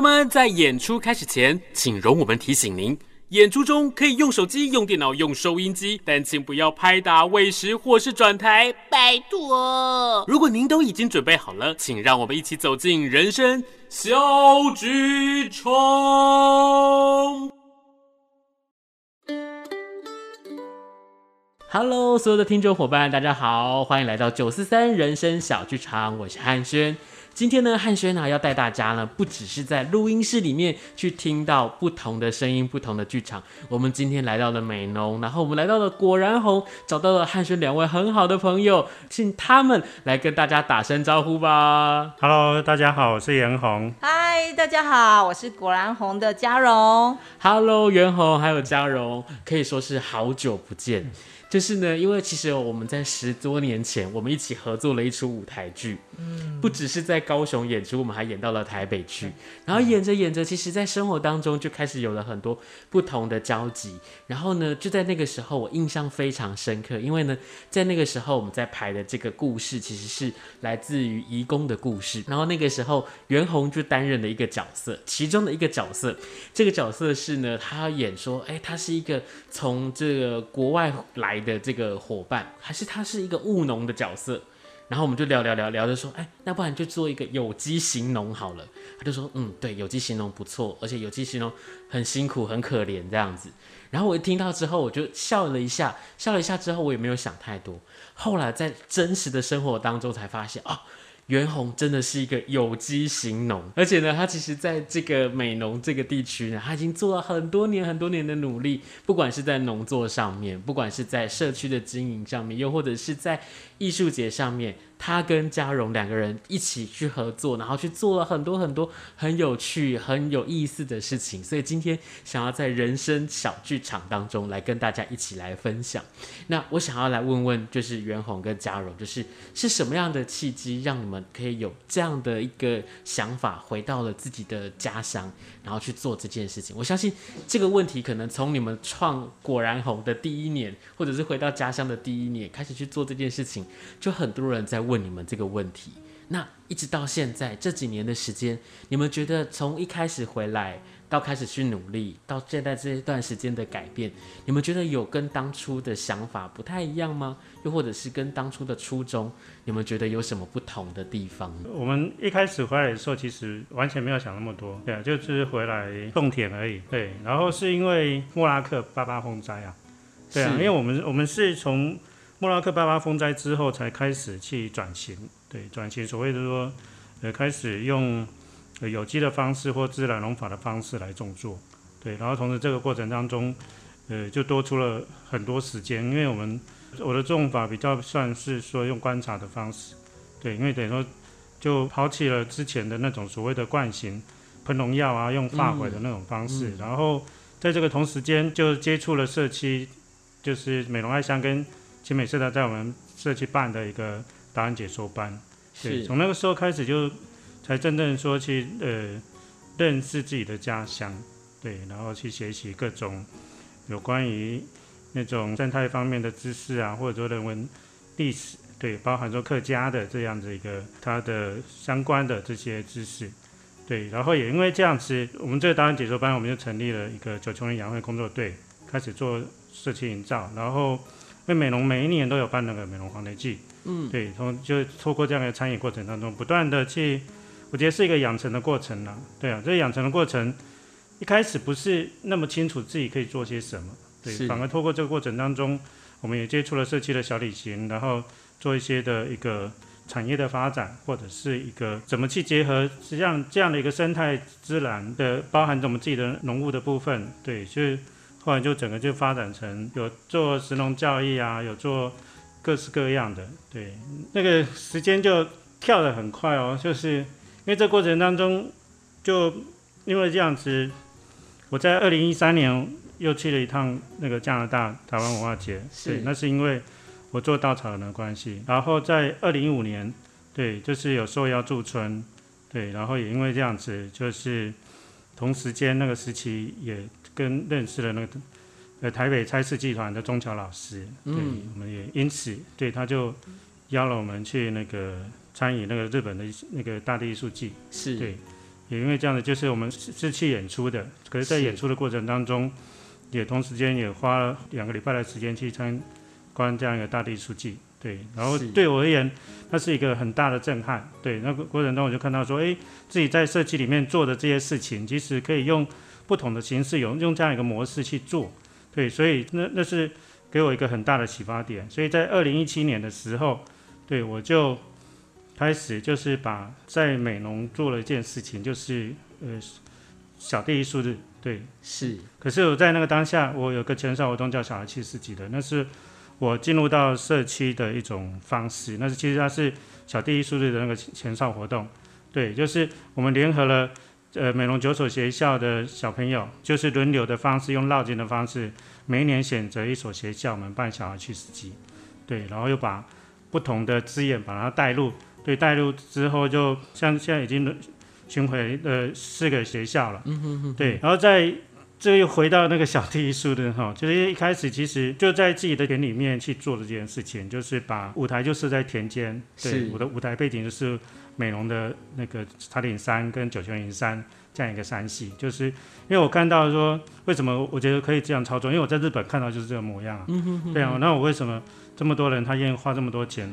友们，在演出开始前，请容我们提醒您：演出中可以用手机、用电脑、用收音机，但请不要拍打、喂食或是转台，拜托。如果您都已经准备好了，请让我们一起走进人生小剧场。Hello，所有的听众伙伴，大家好，欢迎来到九四三人生小剧场，我是汉轩。今天呢，汉轩呢要带大家呢，不只是在录音室里面去听到不同的声音、不同的剧场。我们今天来到了美浓，然后我们来到了果然红，找到了汉轩两位很好的朋友，请他们来跟大家打声招呼吧。Hello，大家好，我是袁红。Hi，大家好，我是果然红的嘉荣。Hello，袁红还有嘉荣，可以说是好久不见。就是呢，因为其实我们在十多年前，我们一起合作了一出舞台剧，嗯，不只是在高雄演出，我们还演到了台北去。然后演着演着，其实在生活当中就开始有了很多不同的交集。然后呢，就在那个时候，我印象非常深刻，因为呢，在那个时候我们在排的这个故事，其实是来自于移工的故事。然后那个时候，袁弘就担任了一个角色，其中的一个角色，这个角色是呢，他要演说，哎，他是一个从这个国外来的这个伙伴，还是他是一个务农的角色，然后我们就聊聊聊聊着说，哎，那不然就做一个有机型农好了。他就说，嗯，对，有机型农不错，而且有机型农很辛苦，很可怜这样子。然后我一听到之后，我就笑了一下，笑了一下之后，我也没有想太多。后来在真实的生活当中才发现，哦。袁弘真的是一个有机型农，而且呢，他其实在这个美农这个地区呢，他已经做了很多年很多年的努力，不管是在农作上面，不管是在社区的经营上面，又或者是在艺术节上面。他跟嘉荣两个人一起去合作，然后去做了很多很多很有趣、很有意思的事情。所以今天想要在人生小剧场当中来跟大家一起来分享。那我想要来问问，就是袁弘跟嘉荣，就是是什么样的契机让你们可以有这样的一个想法，回到了自己的家乡，然后去做这件事情？我相信这个问题可能从你们创果然红的第一年，或者是回到家乡的第一年开始去做这件事情，就很多人在。问你们这个问题，那一直到现在这几年的时间，你们觉得从一开始回来到开始去努力，到现在这一段时间的改变，你们觉得有跟当初的想法不太一样吗？又或者是跟当初的初衷，你们觉得有什么不同的地方？我们一开始回来的时候，其实完全没有想那么多，对啊，就是回来种田而已，对。然后是因为莫拉克八八风灾啊，对啊，因为我们我们是从。莫拉克八八风灾之后，才开始去转型，对，转型所谓的说，呃，开始用有机的方式或自然农法的方式来种作，对，然后同时这个过程当中，呃，就多出了很多时间，因为我们我的种法比较算是说用观察的方式，对，因为等于说就抛弃了之前的那种所谓的惯行喷农药啊，用化肥的那种方式，嗯嗯、然后在这个同时间就接触了社区，就是美容爱乡跟。奇美社大在我们社区办的一个答案解说班，对，从那个时候开始就才真正说去呃认识自己的家乡，对，然后去学习各种有关于那种生态方面的知识啊，或者说人文历史，对，包含说客家的这样的一个它的相关的这些知识，对，然后也因为这样子，我们这个答案解说班，我们就成立了一个九穷人养会工作队，开始做社区营造，然后。因为美容每一年都有办那个美容黄雷季，嗯，对，从就透过这样的参与过程当中，不断的去，我觉得是一个养成的过程了，对啊，这个养成的过程，一开始不是那么清楚自己可以做些什么，对，反而透过这个过程当中，我们也接触了社区的小旅行，然后做一些的一个产业的发展，或者是一个怎么去结合实际上这样的一个生态自然的，包含着我们自己的农务的部分，对，所以。后来就整个就发展成有做石农教育啊，有做各式各样的，对，那个时间就跳得很快哦，就是因为这过程当中，就因为这样子，我在二零一三年又去了一趟那个加拿大台湾文化节，对，那是因为我做稻草人的关系。然后在二零一五年，对，就是有受邀驻村，对，然后也因为这样子，就是同时间那个时期也跟认识了那个呃台北差事集团的钟桥老师，对，嗯、我们也因此对他就邀了我们去那个。参与那个日本的那个大地艺术季，是。对，也因为这样子，就是我们是是去演出的，可是，在演出的过程当中，也同时间也花了两个礼拜的时间去参观这样一个大地艺术季，对，然后对我而言，那是一个很大的震撼，对，那个过程中我就看到说，哎，自己在社区里面做的这些事情，其实可以用不同的形式，有用这样一个模式去做，对，所以那那是给我一个很大的启发点，所以在二零一七年的时候，对我就。开始就是把在美农做了一件事情，就是呃小地艺术日，对，是。可是我在那个当下，我有个前哨活动叫小孩七世纪的，那是我进入到社区的一种方式。那是其实它是小地艺术日的那个前哨活动，对，就是我们联合了呃美容九所学校的小朋友，就是轮流的方式，用绕境的方式，每一年选择一所学校，我们办小孩去实习，对，然后又把不同的资源把它带入。对，带入之后，就像现在已经巡回呃四个学校了。嗯哼哼。对，然后在这又回到那个小地艺术的哈，就是一开始其实就在自己的田里面去做这件事情，就是把舞台就设在田间。对，我的舞台背景就是美容的那个茶顶山跟九泉云山这样一个山系，就是因为我看到说，为什么我觉得可以这样操作？因为我在日本看到就是这个模样。嗯哼哼。对啊，那我为什么这么多人他愿意花这么多钱？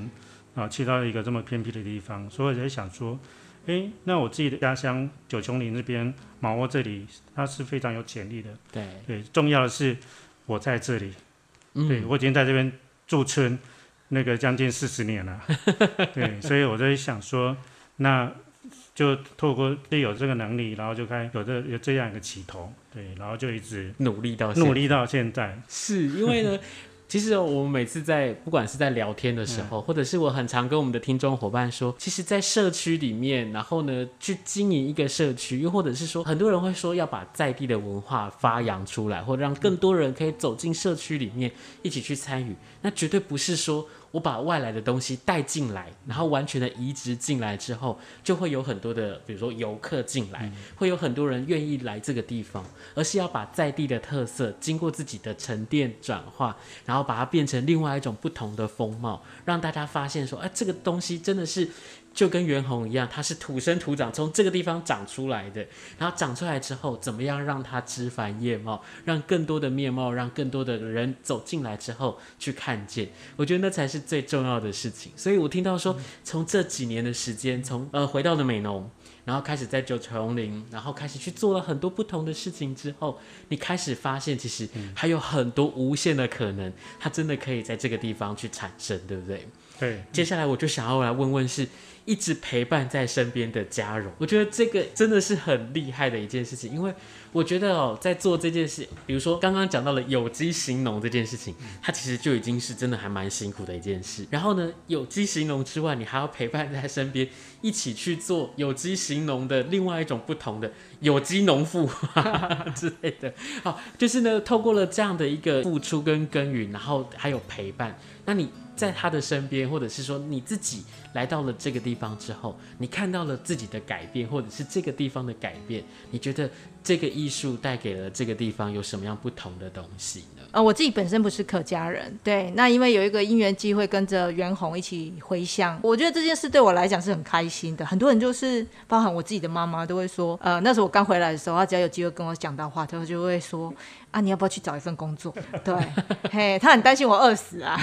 啊，去到一个这么偏僻的地方，所以我在想说，诶，那我自己的家乡九琼林这边，马窝这里，它是非常有潜力的。对对，重要的是我在这里，嗯、对我已经在这边驻村那个将近四十年了。对，所以我在想说，那就透过有这个能力，然后就开有这有这样一个起头，对，然后就一直努力到努力到现在。是因为呢。其实我们每次在不管是在聊天的时候，或者是我很常跟我们的听众伙伴说，其实，在社区里面，然后呢，去经营一个社区，又或者是说，很多人会说要把在地的文化发扬出来，或者让更多人可以走进社区里面一起去参与，那绝对不是说。我把外来的东西带进来，然后完全的移植进来之后，就会有很多的，比如说游客进来，会有很多人愿意来这个地方，而是要把在地的特色经过自己的沉淀转化，然后把它变成另外一种不同的风貌，让大家发现说，哎，这个东西真的是。就跟袁弘一样，他是土生土长，从这个地方长出来的。然后长出来之后，怎么样让它枝繁叶茂，让更多的面貌，让更多的人走进来之后去看见。我觉得那才是最重要的事情。所以我听到说，从这几年的时间，从呃回到了美浓，然后开始在九重林，然后开始去做了很多不同的事情之后，你开始发现其实还有很多无限的可能，它真的可以在这个地方去产生，对不对？对。接下来我就想要来问问是。一直陪伴在身边的家人，我觉得这个真的是很厉害的一件事情，因为我觉得哦，在做这件事，比如说刚刚讲到了有机行农这件事情，它其实就已经是真的还蛮辛苦的一件事。然后呢，有机型农之外，你还要陪伴在身边，一起去做有机行农的另外一种不同的有机农妇 之类的。好，就是呢，透过了这样的一个付出跟耕耘，然后还有陪伴，那你。在他的身边，或者是说你自己来到了这个地方之后，你看到了自己的改变，或者是这个地方的改变，你觉得这个艺术带给了这个地方有什么样不同的东西呢？呃，我自己本身不是客家人，对，那因为有一个因缘机会跟着袁弘一起回乡，我觉得这件事对我来讲是很开心的。很多人就是包含我自己的妈妈都会说，呃，那时候我刚回来的时候，她只要有机会跟我讲到话，她就会说。啊，你要不要去找一份工作？对，嘿，他很担心我饿死啊。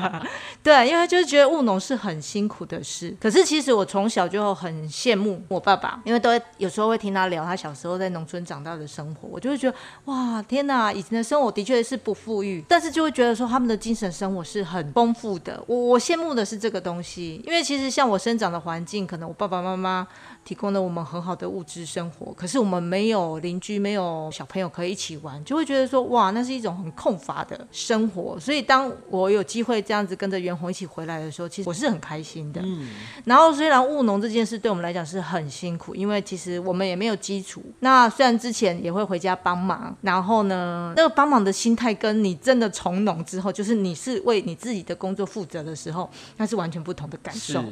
对，因为他就是觉得务农是很辛苦的事。可是其实我从小就很羡慕我爸爸，因为都有时候会听他聊他小时候在农村长大的生活，我就会觉得哇，天哪，以前的生活的确是不富裕，但是就会觉得说他们的精神生活是很丰富的。我我羡慕的是这个东西，因为其实像我生长的环境，可能我爸爸妈妈提供了我们很好的物质生活，可是我们没有邻居，没有小朋友可以一起玩，就会觉得说哇，那是一种很空乏的生活。所以当我有机会这样子跟着袁弘一起回来的时候，其实我是很开心的。嗯。然后虽然务农这件事对我们来讲是很辛苦，因为其实我们也没有基础。那虽然之前也会回家帮忙，然后呢，那个帮忙的心态跟你真的从农之后，就是你是为你自己的工作负责的时候，那是完全不同的感受。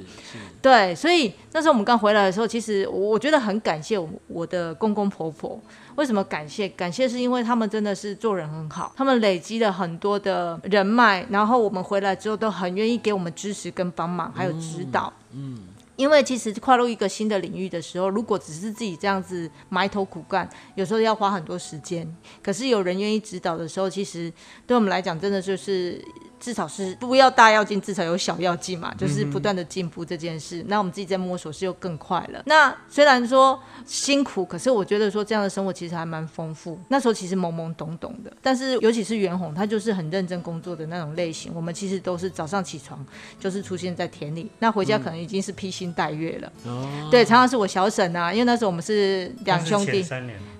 对，所以那时候我们刚回来的时候，其实。是，我觉得很感谢我我的公公婆婆。为什么感谢？感谢是因为他们真的是做人很好，他们累积了很多的人脉，然后我们回来之后都很愿意给我们支持跟帮忙，还有指导。嗯。嗯因为其实跨入一个新的领域的时候，如果只是自己这样子埋头苦干，有时候要花很多时间。可是有人愿意指导的时候，其实对我们来讲，真的就是。至少是不要大要进，至少有小要进嘛，就是不断的进步这件事。嗯、那我们自己在摸索，是又更快了。那虽然说辛苦，可是我觉得说这样的生活其实还蛮丰富。那时候其实懵懵懂懂的，但是尤其是袁弘，他就是很认真工作的那种类型。我们其实都是早上起床就是出现在田里，那回家可能已经是披星戴月了。嗯、对，常常是我小婶啊，因为那时候我们是两兄弟。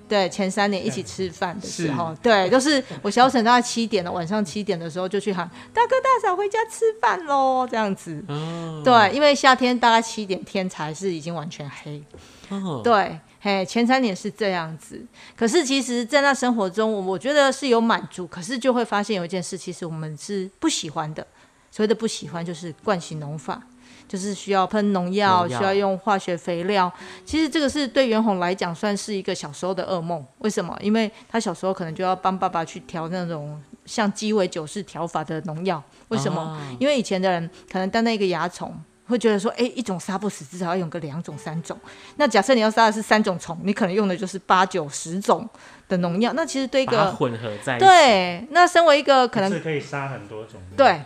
对，前三年一起吃饭的时候，对，就是我小婶大概七点了，晚上七点的时候就去喊大哥大嫂回家吃饭喽，这样子。哦、对，因为夏天大概七点天才是已经完全黑。哦、对，嘿，前三年是这样子。可是其实，在那生活中，我我觉得是有满足，可是就会发现有一件事，其实我们是不喜欢的。所谓的不喜欢，就是惯性农法。就是需要喷农药，需要用化学肥料。其实这个是对袁弘来讲算是一个小时候的噩梦。为什么？因为他小时候可能就要帮爸爸去调那种像鸡尾酒式调法的农药。为什么？啊、因为以前的人可能单单一个蚜虫会觉得说，哎，一种杀不死，至少要用个两种、三种。那假设你要杀的是三种虫，你可能用的就是八九十种的农药。那其实对一个混合在一起，对，那身为一个可能是可以杀很多种。对。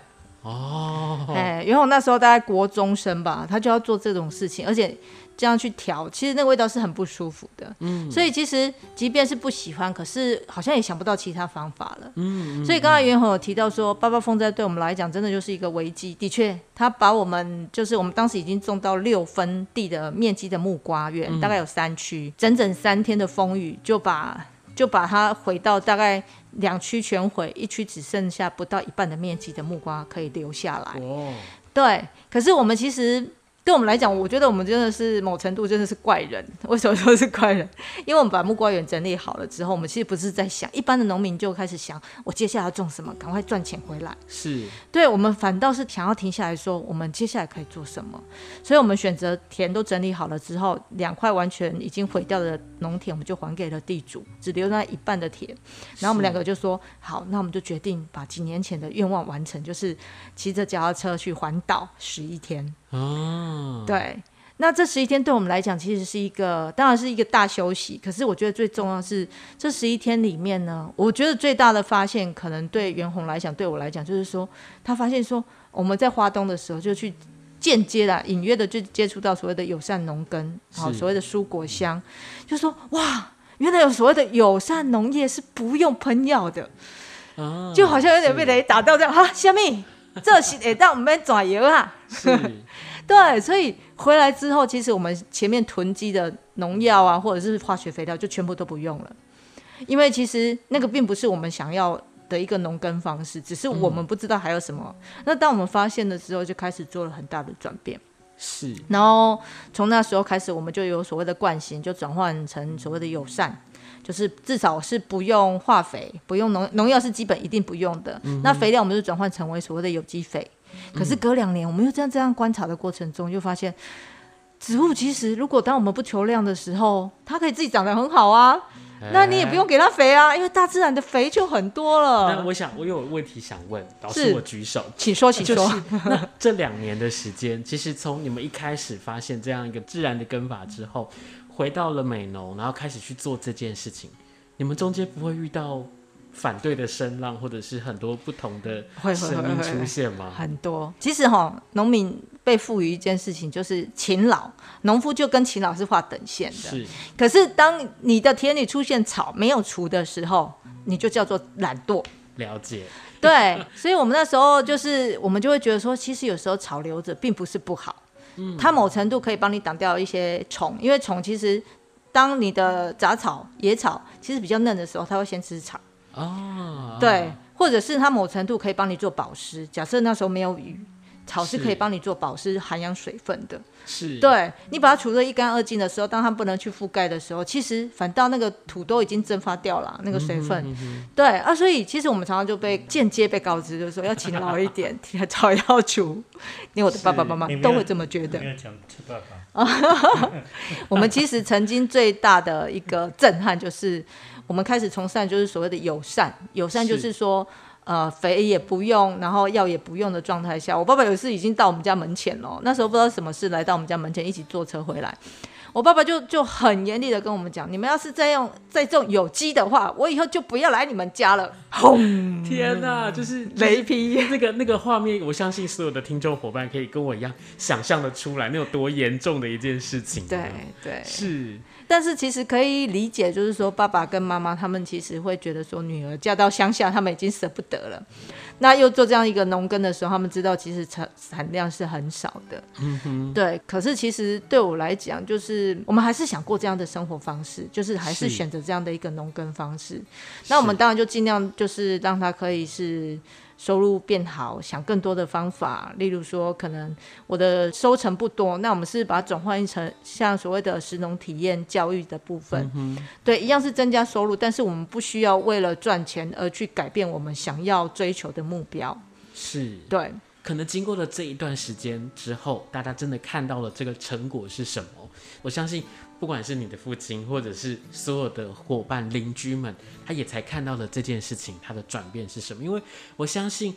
哦，哎，元宏那时候大概国中生吧，他就要做这种事情，而且这样去调，其实那个味道是很不舒服的。嗯，所以其实即便是不喜欢，可是好像也想不到其他方法了。嗯，嗯，所以刚才袁宏有提到说，八八风灾对我们来讲真的就是一个危机。的确，他把我们就是我们当时已经种到六分地的面积的木瓜园，嗯、大概有三区，整整三天的风雨就把就把它毁到大概。两区全毁，一区只剩下不到一半的面积的木瓜可以留下来。哦，对，可是我们其实。对我们来讲，我觉得我们真的是某程度真的是怪人。为什么说是怪人？因为我们把木瓜园整理好了之后，我们其实不是在想，一般的农民就开始想，我接下来要种什么，赶快赚钱回来。是，对我们反倒是想要停下来说，我们接下来可以做什么？所以我们选择田都整理好了之后，两块完全已经毁掉的农田，我们就还给了地主，只留那一半的田。然后我们两个就说，好，那我们就决定把几年前的愿望完成，就是骑着脚踏车去环岛十一天。哦，对，那这十一天对我们来讲，其实是一个，当然是一个大休息。可是我觉得最重要的是这十一天里面呢，我觉得最大的发现，可能对袁弘来讲，对我来讲，就是说他发现说我们在花东的时候，就去间接的、隐约的就接触到所谓的友善农耕，好，所谓的蔬果香，就说哇，原来有所谓的友善农业是不用喷药的，就好像有点被雷打到这样哈，虾米？这是得让我们转油啊！是 对，所以回来之后，其实我们前面囤积的农药啊，或者是化学肥料，就全部都不用了。因为其实那个并不是我们想要的一个农耕方式，只是我们不知道还有什么。嗯、那当我们发现的时候，就开始做了很大的转变。是，然后从那时候开始，我们就有所谓的惯性，就转换成所谓的友善。就是至少是不用化肥，不用农农药是基本一定不用的。嗯、那肥料我们就转换成为所谓的有机肥。嗯、可是隔两年，我们又这样这样观察的过程中，就发现植物其实如果当我们不求量的时候，它可以自己长得很好啊。欸、那你也不用给它肥啊，因为大自然的肥就很多了。那我想我有问题想问，导师我举手，请说，请说。就是、那这两年的时间，其实从你们一开始发现这样一个自然的根法之后。回到了美农，然后开始去做这件事情。你们中间不会遇到反对的声浪，或者是很多不同的声音出现吗？很多。其实哈，农民被赋予一件事情，就是勤劳。农夫就跟勤劳是划等线的。是。可是当你的田里出现草没有除的时候，你就叫做懒惰。了解。对。所以我们那时候就是，我们就会觉得说，其实有时候草留着并不是不好。嗯，它某程度可以帮你挡掉一些虫，因为虫其实当你的杂草、野草其实比较嫩的时候，它会先吃草。哦，对，或者是它某程度可以帮你做保湿。假设那时候没有雨。草是可以帮你做保湿、涵养水分的。是，对，你把它除得一干二净的时候，当它不能去覆盖的时候，其实反倒那个土都已经蒸发掉了那个水分。嗯哼嗯哼对啊，所以其实我们常常就被间接被告知，就是说要勤劳一点，草要除。连我的爸爸妈妈都会这么觉得。我们其实曾经最大的一个震撼就是，我们开始从善，就是所谓的友善。友善就是说。呃，肥也不用，然后药也不用的状态下，我爸爸有一次已经到我们家门前了。那时候不知道什么事，来到我们家门前，一起坐车回来。我爸爸就就很严厉的跟我们讲：“你们要是再用再种有机的话，我以后就不要来你们家了。”轰！天哪，就是雷劈！那个那个画面，我相信所有的听众伙伴可以跟我一样想象的出来，那有多严重的一件事情。对对，是。但是其实可以理解，就是说爸爸跟妈妈他们其实会觉得说，女儿嫁到乡下，他们已经舍不得了。那又做这样一个农耕的时候，他们知道其实产产量是很少的。嗯哼，对。可是其实对我来讲，就是我们还是想过这样的生活方式，就是还是选择这样的一个农耕方式。那我们当然就尽量就是让他可以是。收入变好，想更多的方法，例如说，可能我的收成不多，那我们是把它转换成像所谓的食农体验教育的部分，嗯，对，一样是增加收入，但是我们不需要为了赚钱而去改变我们想要追求的目标。是，对，可能经过了这一段时间之后，大家真的看到了这个成果是什么？我相信。不管是你的父亲，或者是所有的伙伴、邻居们，他也才看到了这件事情，他的转变是什么？因为我相信，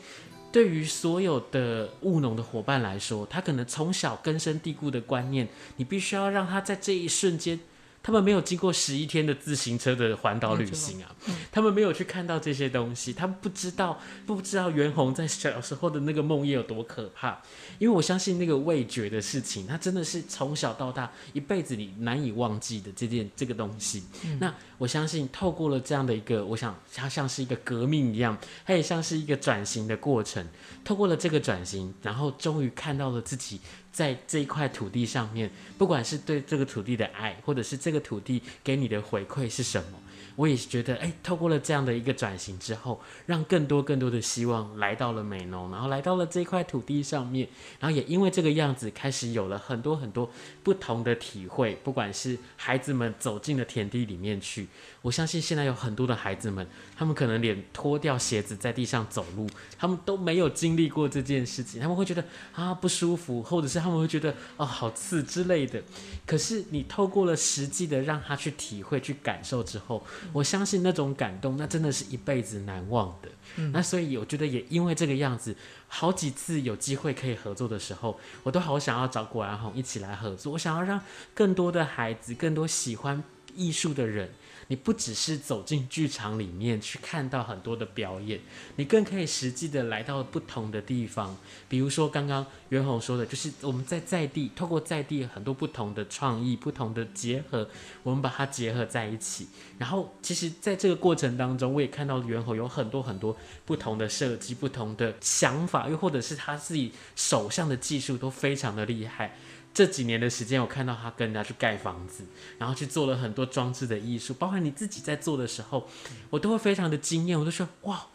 对于所有的务农的伙伴来说，他可能从小根深蒂固的观念，你必须要让他在这一瞬间。他们没有经过十一天的自行车的环岛旅行啊，他们没有去看到这些东西，他们不知道不知道袁弘在小时候的那个梦魇有多可怕。因为我相信那个味觉的事情，它真的是从小到大一辈子里难以忘记的这件这个东西。那我相信透过了这样的一个，我想它像是一个革命一样，它也像是一个转型的过程。透过了这个转型，然后终于看到了自己。在这一块土地上面，不管是对这个土地的爱，或者是这个土地给你的回馈是什么，我也是觉得，哎，透过了这样的一个转型之后，让更多更多的希望来到了美农，然后来到了这块土地上面，然后也因为这个样子，开始有了很多很多不同的体会。不管是孩子们走进了田地里面去，我相信现在有很多的孩子们，他们可能连脱掉鞋子在地上走路，他们都没有经历过这件事情，他们会觉得啊不舒服，或者是他们会觉得哦好刺之类的。可是你透过了实际的让他去体会、去感受之后，我相信那种感动，那真的是一辈子难忘的。嗯。那所以我觉得也因为这个样子，好几次有机会可以合作的时候，我都好想要找果然红一起来合作。我想要让更多的孩子，更多喜欢艺术的人。你不只是走进剧场里面去看到很多的表演，你更可以实际的来到不同的地方。比如说刚刚袁弘说的，就是我们在在地，透过在地很多不同的创意、不同的结合，我们把它结合在一起。然后，其实在这个过程当中，我也看到袁弘有很多很多不同的设计、不同的想法，又或者是他自己手上的技术都非常的厉害。这几年的时间，我看到他跟人家去盖房子，然后去做了很多装置的艺术，包括你自己在做的时候，我都会非常的惊艳，我都说哇。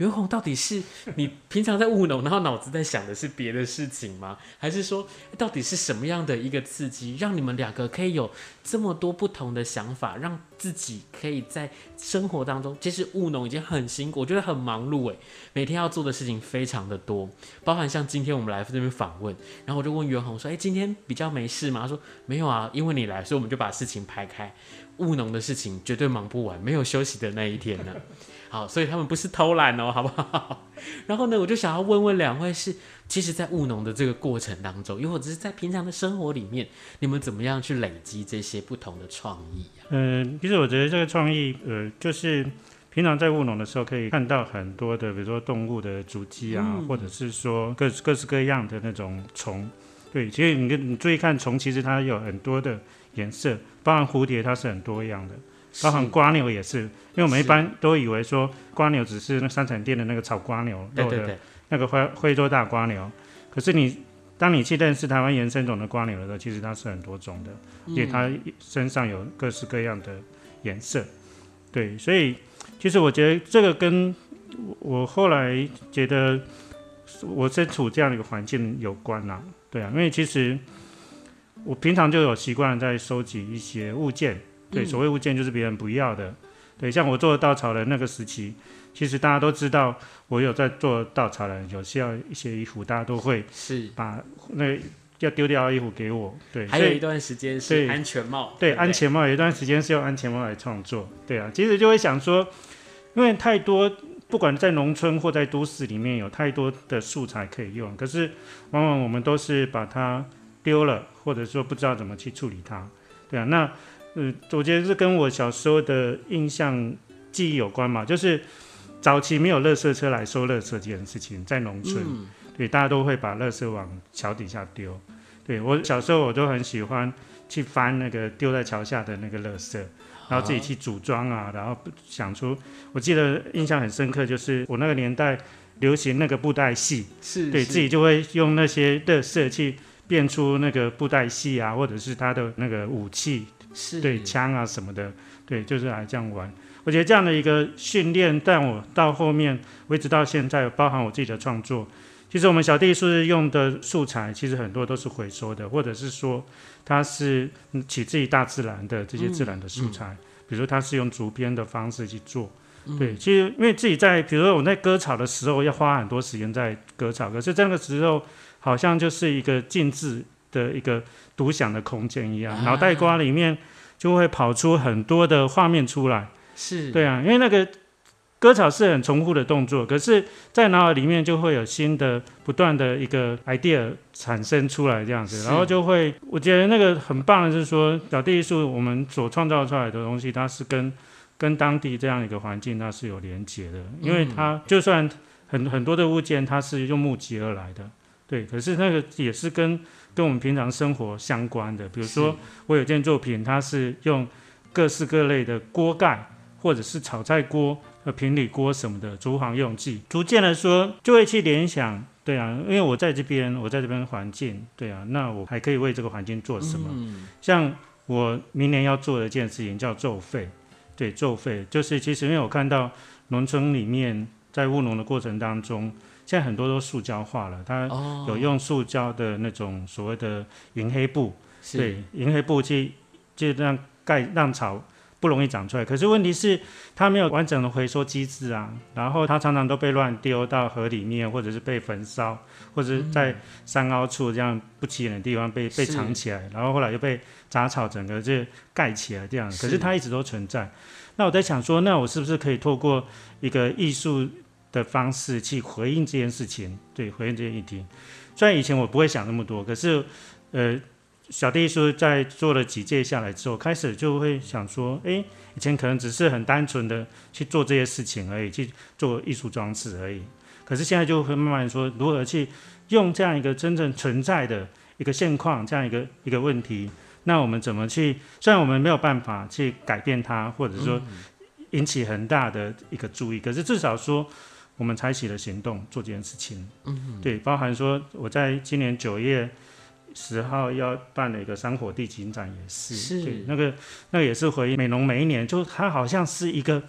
袁弘到底是你平常在务农，然后脑子在想的是别的事情吗？还是说，到底是什么样的一个刺激，让你们两个可以有这么多不同的想法，让自己可以在生活当中，其实务农已经很辛苦，我觉得很忙碌诶，每天要做的事情非常的多，包含像今天我们来这边访问，然后我就问袁弘说，诶，今天比较没事吗？他说没有啊，因为你来，所以我们就把事情排开，务农的事情绝对忙不完，没有休息的那一天呢。好，所以他们不是偷懒哦，好不好？然后呢，我就想要问问两位是，其实，在务农的这个过程当中，又或者是在平常的生活里面，你们怎么样去累积这些不同的创意啊？嗯，其实我觉得这个创意，呃，就是平常在务农的时候，可以看到很多的，比如说动物的足迹啊，嗯、或者是说各各式各样的那种虫。对，其实你你注意看虫，其实它有很多的颜色，包含蝴蝶，它是很多样的。包含瓜牛也是，因为我们一般都以为说瓜牛只是那三产店的那个炒瓜牛，对对对，那个徽徽州大瓜牛。可是你当你去认识台湾原生种的瓜牛的时候，其实它是很多种的，因为它身上有各式各样的颜色。对，所以其实我觉得这个跟我后来觉得我身处这样的一个环境有关呐、啊。对啊，因为其实我平常就有习惯在收集一些物件。对，所谓物件就是别人不要的。对，像我做稻草人那个时期，其实大家都知道，我有在做稻草人，有需要一些衣服，大家都会是把那要丢掉的衣服给我。对，还有一段时间是安全帽。对，安全帽有一段时间是用安全帽来创作。对啊，其实就会想说，因为太多，不管在农村或在都市里面有太多的素材可以用，可是往往我们都是把它丢了，或者说不知道怎么去处理它。对啊，那。嗯，我觉得是跟我小时候的印象记忆有关嘛，就是早期没有垃圾车来收垃圾这件事情，在农村，嗯、对，大家都会把垃圾往桥底下丢。对，我小时候我都很喜欢去翻那个丢在桥下的那个垃圾，然后自己去组装啊，然后想出，我记得印象很深刻，就是我那个年代流行那个布袋戏，是对是自己就会用那些垃圾去变出那个布袋戏啊，或者是他的那个武器。是对枪啊什么的，对，就是来这样玩。我觉得这样的一个训练，但我到后面，我一直到现在，包含我自己的创作，其实我们小弟是用的素材，其实很多都是回收的，或者是说它是取自于大自然的这些自然的素材，嗯嗯、比如说它是用竹编的方式去做。嗯、对，其实因为自己在，比如说我在割草的时候，要花很多时间在割草，可是这个时候好像就是一个静止的一个。独享的空间一样，脑袋瓜里面就会跑出很多的画面出来。是对啊，因为那个割草是很重复的动作，可是，在脑海里面就会有新的、不断的一个 idea 产生出来，这样子，然后就会，我觉得那个很棒的是说，小地艺术我们所创造出来的东西，它是跟跟当地这样一个环境它是有连接的，因为它就算很很多的物件，它是用木集而来的，对，可是那个也是跟。跟我们平常生活相关的，比如说我有件作品，它是用各式各类的锅盖，或者是炒菜锅和平底锅什么的厨房用具，逐渐的说就会去联想，对啊，因为我在这边，我在这边环境，对啊，那我还可以为这个环境做什么？嗯、像我明年要做的一件事情叫作废，对，作废就是其实因为我看到农村里面在务农的过程当中。现在很多都塑胶化了，它有用塑胶的那种所谓的银黑布，是对，银黑布去就让盖让草不容易长出来。可是问题是它没有完整的回收机制啊，然后它常常都被乱丢到河里面，或者是被焚烧，或者是在山凹处这样不起眼的地方被被藏起来，然后后来又被杂草整个就盖起来这样。可是它一直都存在。那我在想说，那我是不是可以透过一个艺术的方式去回应这件事情，对，回应这件议题。虽然以前我不会想那么多，可是，呃，小弟说在做了几届下来之后，开始就会想说，诶，以前可能只是很单纯的去做这些事情而已，去做艺术装置而已。可是现在就会慢慢说，如何去用这样一个真正存在的一个现况，这样一个一个问题，那我们怎么去？虽然我们没有办法去改变它，或者说引起很大的一个注意，可是至少说。我们采取了行动做这件事情，嗯哼，对，包含说我在今年九月十号要办了一个山火地景展，也是，是。对，那个那个也是回应美农每一年，就它好像是一个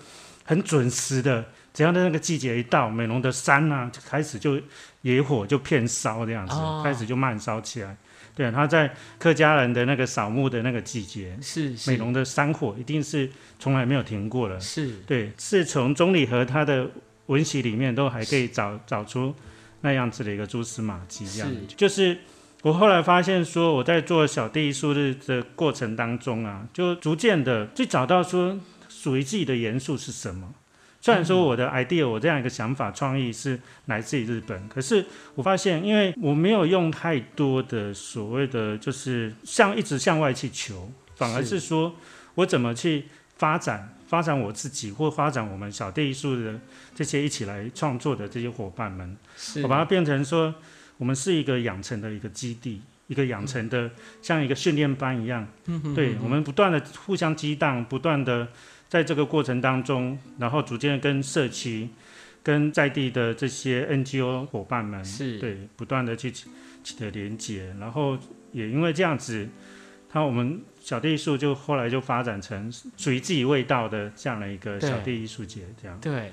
很准时的，只要在那个季节一到，美农的山啊，就开始就野火就片烧这样子，哦、开始就慢烧起来。对，他在客家人的那个扫墓的那个季节，是，是。美浓的山火一定是从来没有停过的，是。对，是从中里和他的。文习里面都还可以找找出那样子的一个蛛丝马迹，这样是就是我后来发现说，我在做小弟艺术日的过程当中啊，就逐渐的去找到说属于自己的元素是什么。虽然说我的 idea，我这样一个想法创意是来自于日本，可是我发现，因为我没有用太多的所谓的就是向一直向外去求，反而是说我怎么去发展。发展我自己，或发展我们小地艺术的这些一起来创作的这些伙伴们，我把它变成说，我们是一个养成的一个基地，一个养成的像一个训练班一样。嗯、对，我们不断的互相激荡，不断的在这个过程当中，然后逐渐跟社区跟在地的这些 NGO 伙伴们是。对不断的去取得连接，然后也因为这样子，他我们小地艺术就后来就发展成属于自己味道的这样的一个小地艺术节，这样对。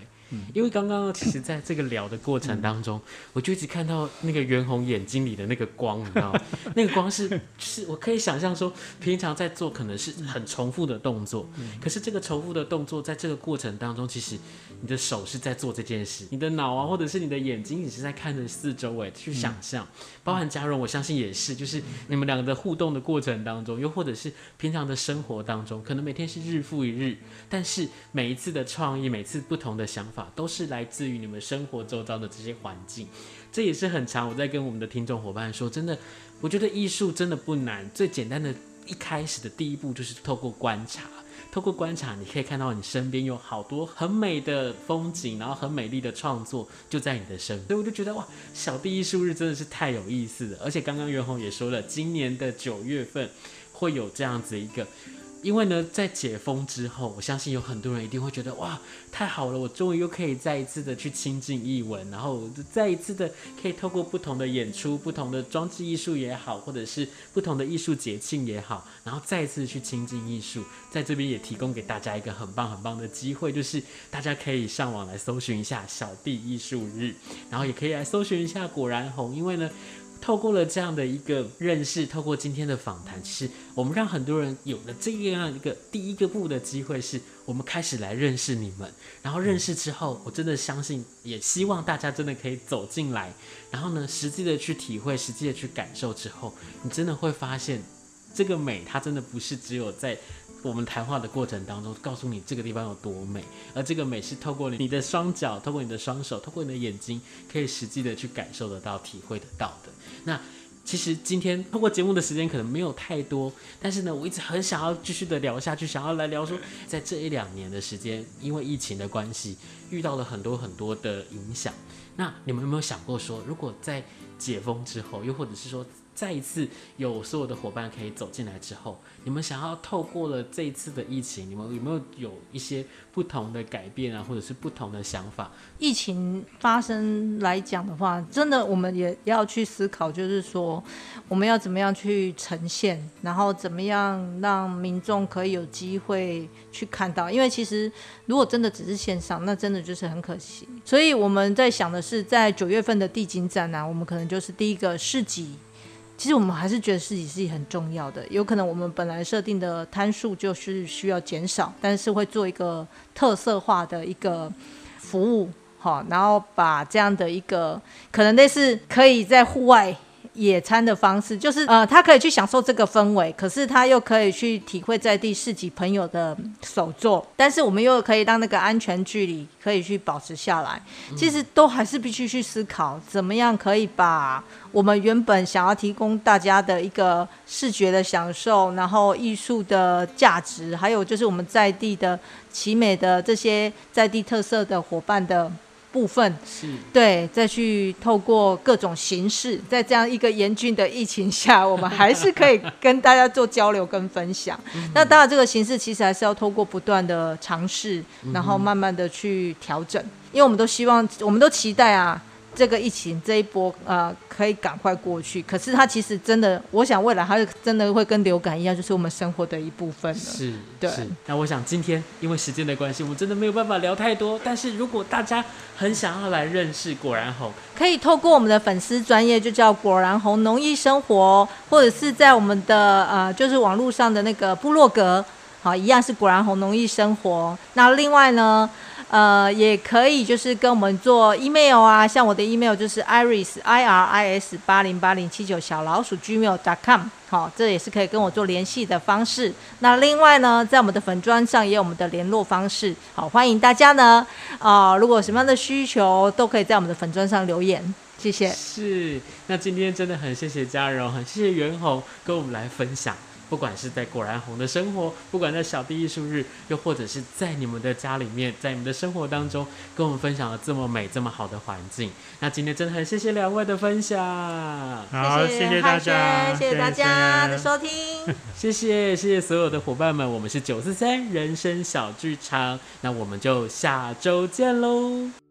因为刚刚其实在这个聊的过程当中，嗯、我就一直看到那个袁弘眼睛里的那个光，你知道吗？那个光是，是我可以想象说，平常在做可能是很重复的动作，可是这个重复的动作，在这个过程当中，其实你的手是在做这件事，你的脑啊，或者是你的眼睛，你是在看着四周围去想象，包含嘉荣，我相信也是，就是你们两个的互动的过程当中，又或者是平常的生活当中，可能每天是日复一日，但是每一次的创意，每次不同的想法。都是来自于你们生活周遭的这些环境，这也是很常我在跟我们的听众伙伴说，真的，我觉得艺术真的不难，最简单的一开始的第一步就是透过观察，透过观察，你可以看到你身边有好多很美的风景，然后很美丽的创作就在你的身边，所以我就觉得哇，小地艺术日真的是太有意思了，而且刚刚袁弘也说了，今年的九月份会有这样子一个。因为呢，在解封之后，我相信有很多人一定会觉得哇，太好了，我终于又可以再一次的去亲近艺文，然后再一次的可以透过不同的演出、不同的装置艺术也好，或者是不同的艺术节庆也好，然后再一次去亲近艺术，在这边也提供给大家一个很棒很棒的机会，就是大家可以上网来搜寻一下小弟艺术日，然后也可以来搜寻一下果然红，因为呢。透过了这样的一个认识，透过今天的访谈，其实我们让很多人有了这样一个第一个步的机会，是我们开始来认识你们。然后认识之后，我真的相信，也希望大家真的可以走进来，然后呢，实际的去体会，实际的去感受之后，你真的会发现，这个美它真的不是只有在。我们谈话的过程当中，告诉你这个地方有多美，而这个美是透过你的双脚，透过你的双手，透过你的眼睛，可以实际的去感受得到、体会得到的。那其实今天透过节目的时间可能没有太多，但是呢，我一直很想要继续的聊下去，想要来聊说，在这一两年的时间，因为疫情的关系，遇到了很多很多的影响。那你们有没有想过说，如果在解封之后，又或者是说，再一次有所有的伙伴可以走进来之后，你们想要透过了这一次的疫情，你们有没有有一些不同的改变啊，或者是不同的想法？疫情发生来讲的话，真的我们也要去思考，就是说我们要怎么样去呈现，然后怎么样让民众可以有机会去看到。因为其实如果真的只是线上，那真的就是很可惜。所以我们在想的是，在九月份的地景展呢、我们可能就是第一个市集。其实我们还是觉得自己是很重要的，有可能我们本来设定的摊数就是需要减少，但是会做一个特色化的一个服务，好，然后把这样的一个可能类似可以在户外。野餐的方式，就是呃，他可以去享受这个氛围，可是他又可以去体会在地市集朋友的手作，但是我们又可以让那个安全距离可以去保持下来。其实都还是必须去思考，怎么样可以把我们原本想要提供大家的一个视觉的享受，然后艺术的价值，还有就是我们在地的奇美的这些在地特色的伙伴的。部分是对，再去透过各种形式，在这样一个严峻的疫情下，我们还是可以跟大家做交流跟分享。那当然，这个形式其实还是要透过不断的尝试，然后慢慢的去调整，因为我们都希望，我们都期待啊。这个疫情这一波，呃，可以赶快过去。可是它其实真的，我想未来它真的会跟流感一样，就是我们生活的一部分了。是，对。那我想今天因为时间的关系，我们真的没有办法聊太多。但是如果大家很想要来认识果然红，可以透过我们的粉丝专业，就叫果然红农艺生活，或者是在我们的呃，就是网络上的那个部落格，好，一样是果然红农艺生活。那另外呢？呃，也可以就是跟我们做 email 啊，像我的 email 就是 iris i r i s 八零八零七九小老鼠 gmail.com，好，这也是可以跟我做联系的方式。那另外呢，在我们的粉砖上也有我们的联络方式，好，欢迎大家呢，啊、如果什么样的需求，都可以在我们的粉砖上留言，谢谢。是，那今天真的很谢谢嘉荣，很谢谢袁弘跟我们来分享。不管是在果然红的生活，不管在小弟艺术日，又或者是在你们的家里面，在你们的生活当中，跟我们分享了这么美、这么好的环境。那今天真的很谢谢两位的分享，好，谢谢大家，谢谢大家的收听，谢谢谢谢所有的伙伴们，我们是九四三人生小剧场，那我们就下周见喽。